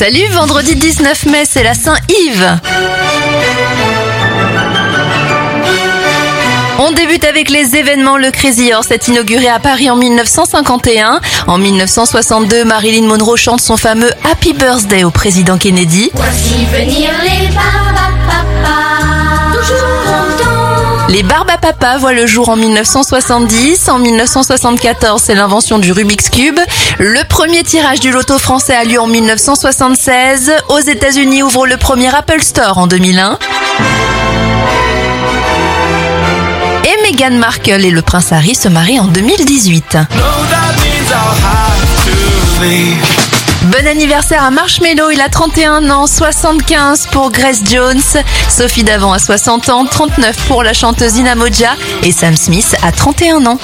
Salut, vendredi 19 mai, c'est la Saint-Yves. On débute avec les événements. Le Crazy Horse est inauguré à Paris en 1951. En 1962, Marilyn Monroe chante son fameux Happy Birthday au président Kennedy. Voici venir les Les Barbapapa voient le jour en 1970. En 1974, c'est l'invention du Rubik's Cube. Le premier tirage du loto français a lieu en 1976. Aux États-Unis ouvre le premier Apple Store en 2001. Et Meghan Markle et le prince Harry se marient en 2018. Bon anniversaire à Marshmello, il a 31 ans, 75 pour Grace Jones, Sophie Davant a 60 ans, 39 pour la chanteuse Ina Moja et Sam Smith a 31 ans.